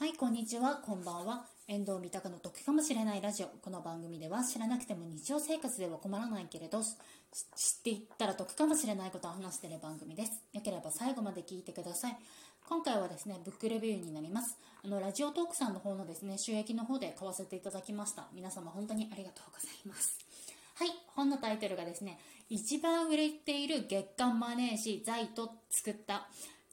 はい、こんにちは、こんばんは。遠藤三鷹の得かもしれないラジオ。この番組では知らなくても日常生活では困らないけれど、知っていったら得かもしれないことを話している番組です。よければ最後まで聞いてください。今回はですね、ブックレビューになります。あの、ラジオトークさんの方のですね、収益の方で買わせていただきました。皆様本当にありがとうございます。はい、本のタイトルがですね、一番売れている月間マネージ財と作った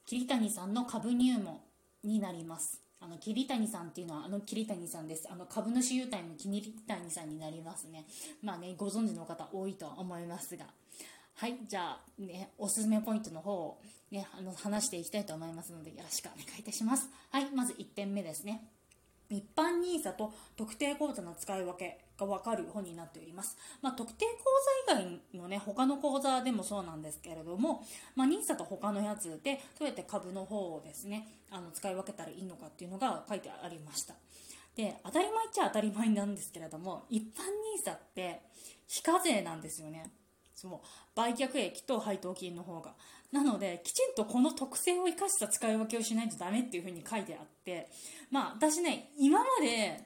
桐谷さんの株入門になります。あの桐谷さんっていうのはあの桐谷さんです。あの株主優待の桐谷さんになりますね。まあねご存知の方多いとは思いますが。はいじゃあねおすすめポイントの方をねあの話していきたいと思いますのでよろしくお願いいたします。はいまず1点目ですね。一般 NISA と特定口座の使い分けが分かる本になっております。まあ、特定口座以外のね、他の口座でもそうなんですけれども、まあ、NISA と他のやつでどうやって株の方をですね、あの使い分けたらいいのかっていうのが書いてありました。で、当たり前っちゃ当たり前なんですけれども、一般 NISA って非課税なんですよね。その売却益と配当金の方が。なので、きちんとこの特性を生かした使い分けをしないとダメっていうふうに書いてあって、まあ私ね、今まで、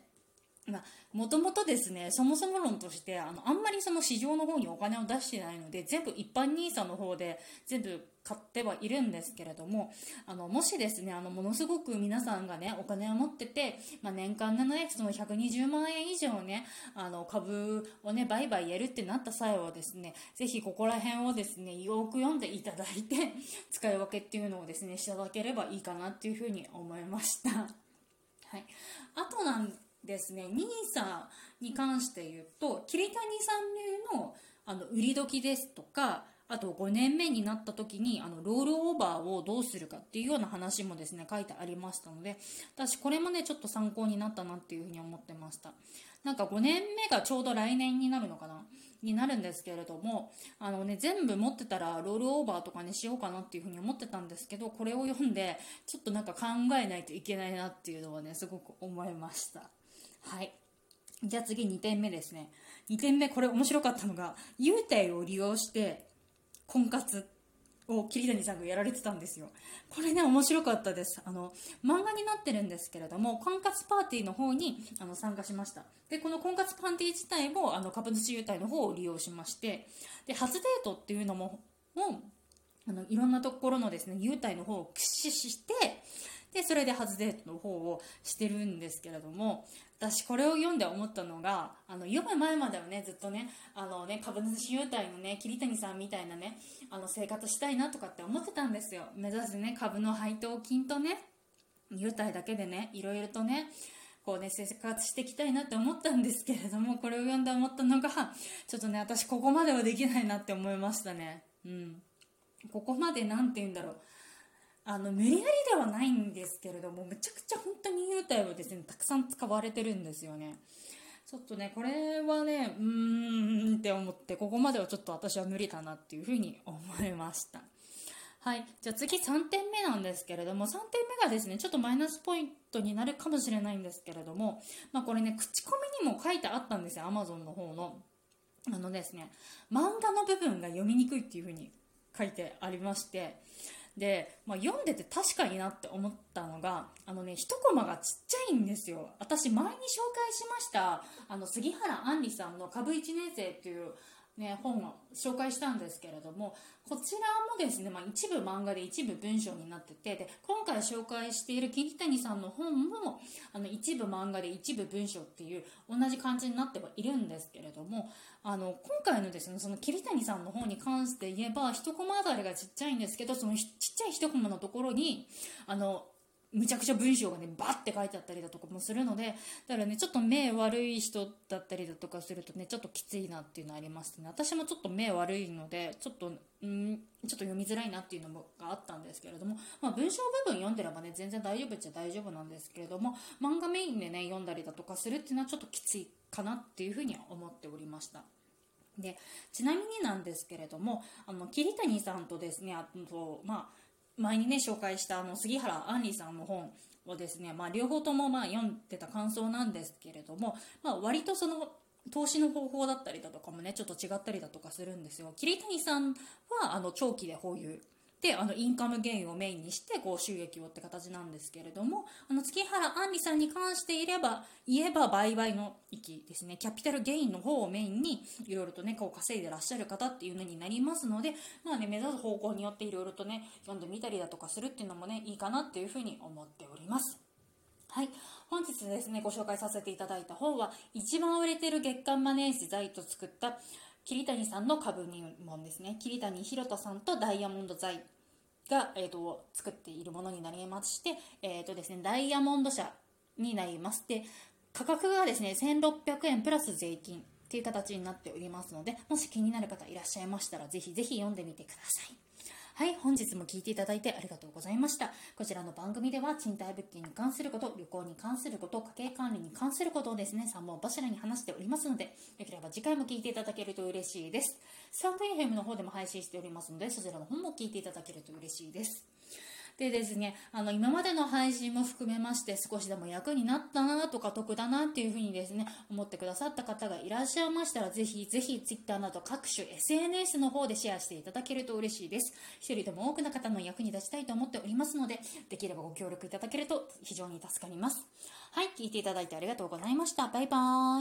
もともとですね、そもそも論として、あの、あんまりその市場の方にお金を出してないので、全部一般 NISA の方で全部買ってはいるんですけれども、あの、もしですね、あの、ものすごく皆さんがね、お金を持ってて、まあ、年間でね、その120万円以上ね、あの、株をね、売買やるってなった際はですね、ぜひここら辺をですね、よく読んでいただいて、使い分けっていうのをですね、していただければいいかなっていうふうに思いました。ですね。NISA に関して言うと桐谷さん流のあの売り時ですとかあと5年目になった時にあのロールオーバーをどうするかっていうような話もですね書いてありましたので私これもねちょっと参考になったなっていうふうに思ってました。なんか5年目がちょうど来年になるのかな？になるんですけれどもあのね全部持ってたらロールオーバーとかにしようかなっていうふうに思ってたんですけどこれを読んでちょっとなんか考えないといけないなっていうのはねすごく思いました。はい。じゃあ次2点目ですね。2点目、これ面白かったのが、優待を利用して、婚活を桐谷さんがやられてたんですよ。これね、面白かったです。あの、漫画になってるんですけれども、婚活パーティーの方にあの参加しました。で、この婚活パーティー自体も、あの、株主優待の方を利用しまして、で、初デートっていうのも、もあの、いろんなところのですね、優待の方を駆使して、で、それで初デートの方をしてるんですけれども、私これを読んで思ったのが、あの、読む前まではね、ずっとね、あのね、株主優待のね、桐谷さんみたいなね、あの、生活したいなとかって思ってたんですよ。目指すね、株の配当金とね、優待だけでね、いろいろとね、こうね、生活していきたいなって思ったんですけれども、これを読んで思ったのが、ちょっとね、私ここまではできないなって思いましたね。うん。ここまで何て言うんだろう。あの無理やりではないんですけれどもむちゃくちゃ本当に優待をですねたくさん使われてるんですよね。ちょっとねこれはねうーんって思ってここまではちょっと私は無理だなっていうふうに思いました。はい。じゃあ次3点目なんですけれども3点目がですねちょっとマイナスポイントになるかもしれないんですけれどもまあこれね口コミにも書いてあったんですよ Amazon の方の。あのですね漫画の部分が読みにくいっていうふうに書いてありましてで、まあ、読んでて確かになって思ったのがあのね一コマがちっちゃいんですよ。私前に紹介しましたあの杉原杏里さんの「株1年生」っていうね、本を紹介したんですけれどもこちらもですね、まあ、一部漫画で一部文章になっててで今回紹介している桐谷さんの本もあの一部漫画で一部文章っていう同じ感じになってはいるんですけれどもあの今回のですねその桐谷さんの本に関して言えば一コマあたりがちっちゃいんですけどそのちっちゃい一コマのところにあのむちゃくちゃ文章がねバッて書いてあったりだとかもするのでだからねちょっと目悪い人だったりだとかするとねちょっときついなっていうのありますね。私もちょっと目悪いのでちょっとんちょっと読みづらいなっていうのもがあったんですけれども、まあ、文章部分読んでればね全然大丈夫っちゃ大丈夫なんですけれども漫画メインでね読んだりだとかするっていうのはちょっときついかなっていうふうには思っておりました。でちなみになんですけれどもあの桐谷さんとですねあとまあ前にね紹介したあの杉原杏里さんの本をですね、まあ、両方ともまあ読んでた感想なんですけれども、まあ、割とその投資の方法だったりだとかもねちょっと違ったりだとかするんですよ。桐谷さんはあの長期で保有であのインカムゲインをメインにしてこう収益をって形なんですけれどもあの月原杏里さんに関していれば言えば売買の域ですねキャピタルゲインの方をメインにいろいろとねこう稼いでらっしゃる方っていうのになりますのでまあね目指す方向によっていろいろとね読んでみたりだとかするっていうのもねいいかなっていうふうに思っておりますはい。本日ですね、ご紹介させていただいた本は、一番売れてる月刊マネージ財と作った桐谷さんの株入門ですね。桐谷博人さんとダイヤモンド財が、えーと、作っているものになりまして、えーとですね、ダイヤモンド社になります。で、価格がですね、1600円プラス税金っていう形になっておりますので、もし気になる方いらっしゃいましたら、ぜひぜひ読んでみてください。はい、本日も聞いていただいてありがとうございました。こちらの番組では賃貸物件に関すること、旅行に関すること、家計管理に関することをですね、3本柱に話しておりますので、よければ次回も聞いていただけると嬉しいです。サンド FM の方でも配信しておりますので、そちらの方も聞いていただけると嬉しいです。でですね、あの、今までの配信も含めまして少しでも役になったなとか得だなっていうふうにですね、思ってくださった方がいらっしゃいましたら、ぜひぜひ Twitter など各種 SNS の方でシェアしていただけると嬉しいです。一人でも多くの方の役に立ちたいと思っておりますので、できればご協力いただけると非常に助かります。はい、聞いていただいてありがとうございました。バイバーイ。